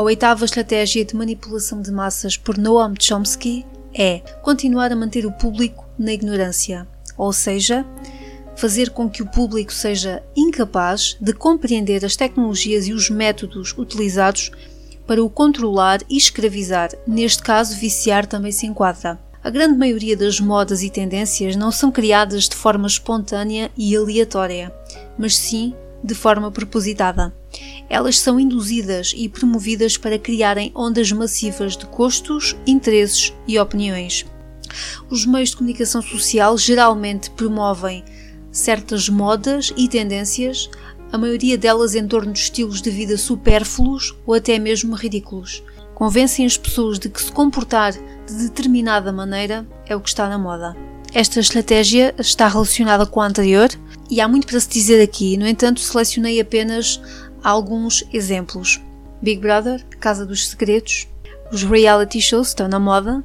A oitava estratégia de manipulação de massas por Noam Chomsky é continuar a manter o público na ignorância, ou seja, fazer com que o público seja incapaz de compreender as tecnologias e os métodos utilizados para o controlar e escravizar. Neste caso, viciar também se enquadra. A grande maioria das modas e tendências não são criadas de forma espontânea e aleatória, mas sim de forma propositada. Elas são induzidas e promovidas para criarem ondas massivas de gostos, interesses e opiniões. Os meios de comunicação social geralmente promovem certas modas e tendências, a maioria delas em torno de estilos de vida supérfluos ou até mesmo ridículos. Convencem as pessoas de que se comportar de determinada maneira é o que está na moda. Esta estratégia está relacionada com a anterior e há muito para se dizer aqui, no entanto, selecionei apenas alguns exemplos. Big Brother, Casa dos Segredos, os reality shows estão na moda,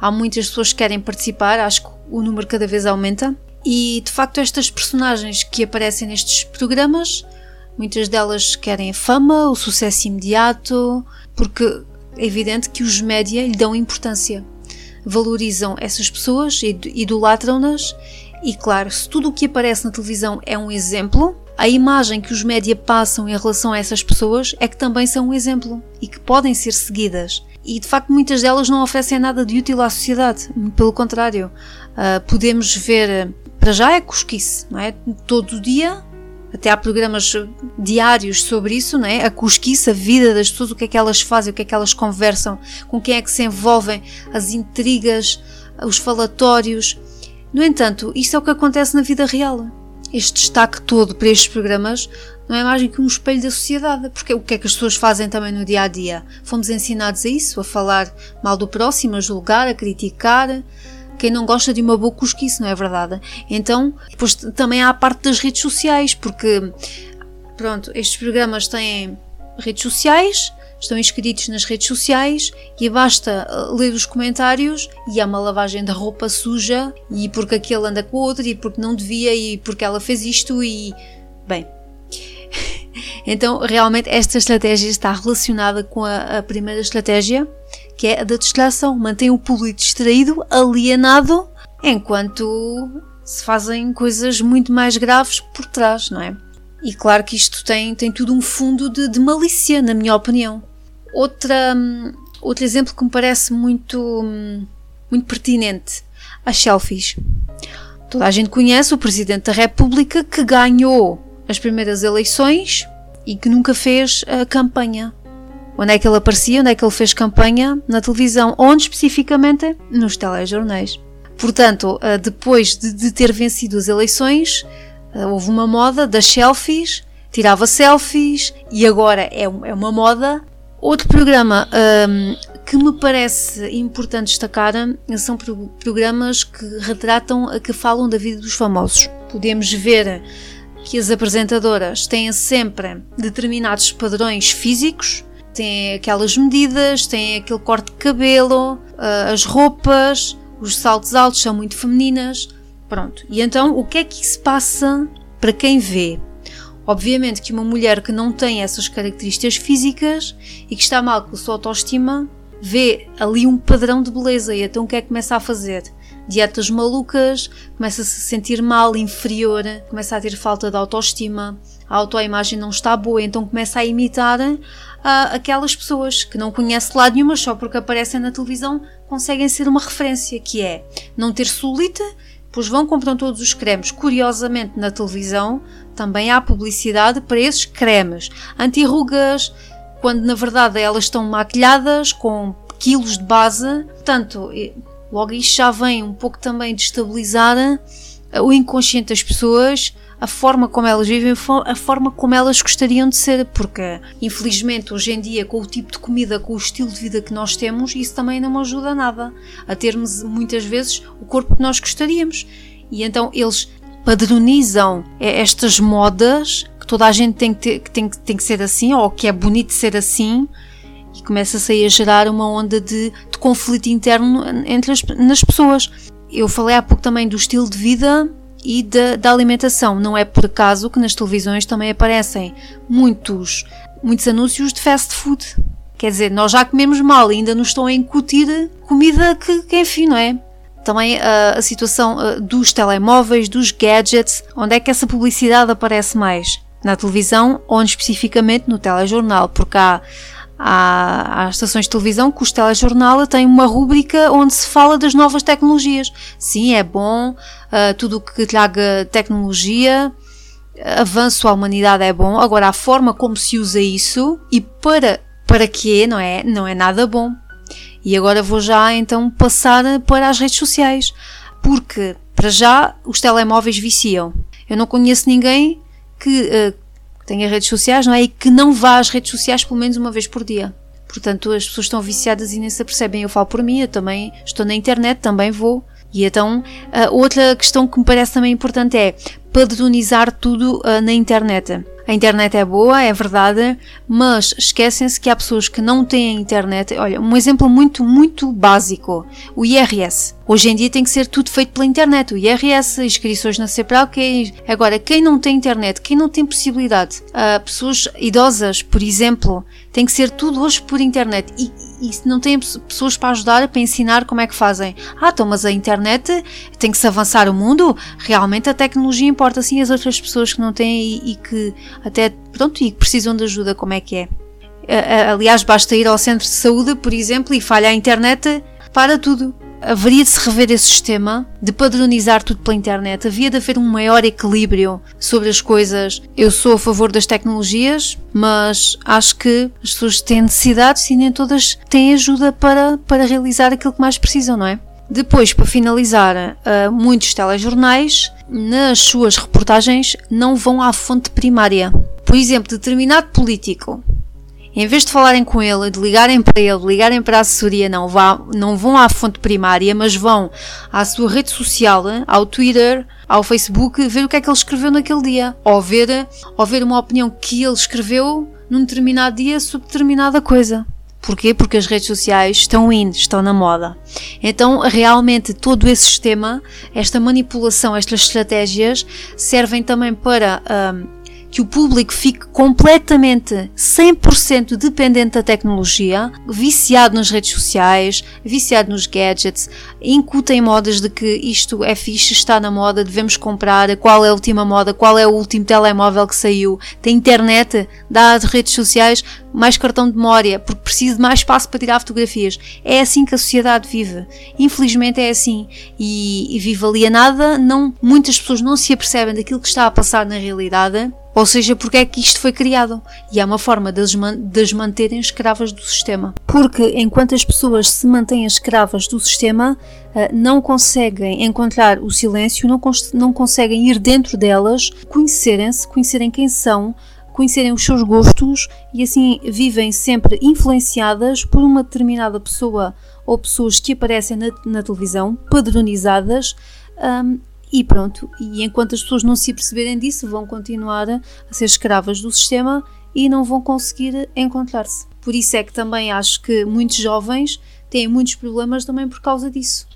há muitas pessoas que querem participar, acho que o número cada vez aumenta. E de facto, estas personagens que aparecem nestes programas, muitas delas querem fama, o sucesso imediato, porque é evidente que os média lhe dão importância. Valorizam essas pessoas, idolatram-nas e, claro, se tudo o que aparece na televisão é um exemplo, a imagem que os média passam em relação a essas pessoas é que também são um exemplo e que podem ser seguidas. E de facto, muitas delas não oferecem nada de útil à sociedade, pelo contrário. Uh, podemos ver, para já é cosquice, não é? Todo dia, até há programas diários sobre isso, não é? A cosquice, a vida das pessoas, o que é que elas fazem, o que é que elas conversam, com quem é que se envolvem, as intrigas, os falatórios. No entanto, isso é o que acontece na vida real. Este destaque todo para estes programas não é mais do que um espelho da sociedade, porque o que é que as pessoas fazem também no dia a dia? Fomos ensinados a isso, a falar mal do próximo, a julgar, a criticar. Quem não gosta de uma boa cosquice, não é verdade? Então, depois também há a parte das redes sociais, porque, pronto, estes programas têm redes sociais, estão inscritos nas redes sociais e basta uh, ler os comentários e há uma lavagem da roupa suja e porque aquele anda com o outro e porque não devia e porque ela fez isto e bem. Então realmente esta estratégia está relacionada com a, a primeira estratégia que é a da distração. Mantém o público distraído alienado enquanto se fazem coisas muito mais graves por trás não é e claro que isto tem, tem tudo um fundo de, de malícia, na minha opinião. Outra, hum, outro exemplo que me parece muito, hum, muito pertinente: as selfies. Toda a gente conhece o Presidente da República que ganhou as primeiras eleições e que nunca fez a campanha. Onde é que ele aparecia? Onde é que ele fez campanha? Na televisão. Onde especificamente? Nos telejornais. Portanto, ah, depois de ter vencido as eleições, houve uma moda das selfies, tirava selfies e agora é, é uma moda. Outro programa um, que me parece importante destacar são programas que retratam, que falam da vida dos famosos. Podemos ver que as apresentadoras têm sempre determinados padrões físicos, têm aquelas medidas, têm aquele corte de cabelo, ah, as roupas, os saltos altos são muito femininas. Pronto. E então, o que é que se passa para quem vê? Obviamente que uma mulher que não tem essas características físicas e que está mal com a sua autoestima vê ali um padrão de beleza e então o que é que começa a fazer? Dietas malucas, começa a se sentir mal, inferior, começa a ter falta de autoestima, a autoimagem não está boa, então começa a imitar uh, aquelas pessoas que não conhece lado nenhuma só porque aparecem na televisão conseguem ser uma referência, que é não ter solita pois vão compram todos os cremes. Curiosamente, na televisão também há publicidade para esses cremes anti-rugas, quando na verdade elas estão maquilhadas com quilos de base. Portanto, logo isto já vem um pouco também destabilizar o inconsciente das pessoas a forma como elas vivem, a forma como elas gostariam de ser, porque infelizmente hoje em dia, com o tipo de comida, com o estilo de vida que nós temos, isso também não ajuda nada a termos muitas vezes o corpo que nós gostaríamos. E então eles padronizam estas modas que toda a gente tem que, ter, que, tem, tem que ser assim, ou que é bonito ser assim, e começa-se aí a gerar uma onda de, de conflito interno entre as nas pessoas. Eu falei há pouco também do estilo de vida e da, da alimentação. Não é por acaso que nas televisões também aparecem muitos, muitos anúncios de fast food. Quer dizer, nós já comemos mal e ainda nos estão a incutir comida que, que enfim, não é? Também uh, a situação uh, dos telemóveis, dos gadgets, onde é que essa publicidade aparece mais? Na televisão, onde especificamente no telejornal, porque há, há, há estações de televisão que os telejornal têm uma rúbrica onde se fala das novas tecnologias. Sim, é bom, uh, tudo o que traga tecnologia, avanço à humanidade é bom, agora a forma como se usa isso e para para quê, não é? Não é nada bom. E agora vou já então passar para as redes sociais, porque para já os telemóveis viciam. Eu não conheço ninguém que uh, tenha redes sociais, não é? E que não vá às redes sociais pelo menos uma vez por dia. Portanto, as pessoas estão viciadas e nem se apercebem. Eu falo por mim, eu também estou na internet, também vou. E então, uh, outra questão que me parece também importante é padronizar tudo uh, na internet. A internet é boa, é verdade, mas esquecem-se que há pessoas que não têm internet. Olha, um exemplo muito, muito básico: o IRS. Hoje em dia tem que ser tudo feito pela internet. O IRS, inscrições na CEPRAL, agora quem não tem internet, quem não tem possibilidade, uh, pessoas idosas, por exemplo, tem que ser tudo hoje por internet. E, e se não tem pessoas para ajudar, para ensinar como é que fazem. Ah, então, mas a internet tem que se avançar o mundo. Realmente a tecnologia importa sim as outras pessoas que não têm e, e que até, pronto, e que precisam de ajuda, como é que é. Aliás, basta ir ao centro de saúde, por exemplo, e falha a internet, para tudo haveria de se rever esse sistema, de padronizar tudo pela internet, havia de haver um maior equilíbrio sobre as coisas. Eu sou a favor das tecnologias, mas acho que as pessoas têm necessidades e nem todas têm ajuda para, para realizar aquilo que mais precisam, não é? Depois, para finalizar, uh, muitos telejornais, nas suas reportagens, não vão à fonte primária. Por exemplo, determinado político em vez de falarem com ele, de ligarem para ele, de ligarem para a assessoria, não, vá, não vão à fonte primária, mas vão à sua rede social, ao Twitter, ao Facebook, ver o que é que ele escreveu naquele dia. Ou ver, ou ver uma opinião que ele escreveu num determinado dia sobre determinada coisa. Porquê? Porque as redes sociais estão in, estão na moda. Então, realmente, todo esse sistema, esta manipulação, estas estratégias, servem também para um, que o público fique completamente 100% dependente da tecnologia, viciado nas redes sociais, viciado nos gadgets, incutem modas de que isto é fixe, está na moda, devemos comprar, qual é a última moda, qual é o último telemóvel que saiu, tem internet, dá redes sociais, mais cartão de memória, porque preciso de mais espaço para tirar fotografias. É assim que a sociedade vive. Infelizmente é assim. E, e vive alienada, não, muitas pessoas não se apercebem daquilo que está a passar na realidade ou seja, porque é que isto foi criado. E é uma forma de as manterem escravas do sistema. Porque enquanto as pessoas se mantêm escravas do sistema, eh, não conseguem encontrar o silêncio, não, não conseguem ir dentro delas, conhecerem-se, conhecerem quem são, conhecerem os seus gostos e assim vivem sempre influenciadas por uma determinada pessoa ou pessoas que aparecem na, na televisão, padronizadas. Um, e pronto, e enquanto as pessoas não se perceberem disso, vão continuar a ser escravas do sistema e não vão conseguir encontrar-se. Por isso é que também acho que muitos jovens têm muitos problemas também por causa disso.